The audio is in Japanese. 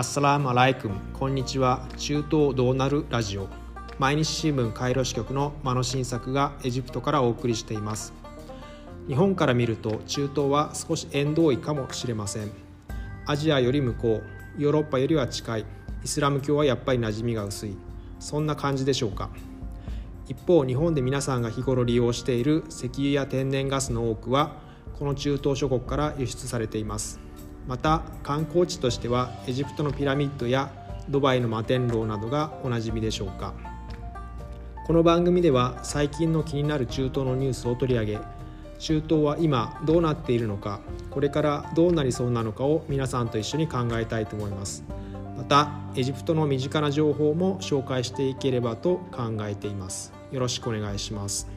アッサラームアライクムこんにちは。中東どうなるラジオ。毎日新聞カイロ支局の間野新作がエジプトからお送りしています。日本から見ると中東は少し縁遠いかもしれません。アジアより向こうヨーロッパよりは近い。イスラム教はやっぱり馴染みが薄い。そんな感じでしょうか。一方日本で皆さんが日頃利用している石油や天然ガスの多くはこの中東諸国から輸出されています。また観光地としてはエジプトのピラミッドやドバイの摩天楼などがおなじみでしょうか。この番組では最近の気になる中東のニュースを取り上げ中東は今どうなっているのかこれからどうなりそうなのかを皆さんと一緒に考えたいと思います。またエジプトの身近な情報も紹介していければと考えています。よろしくお願いします。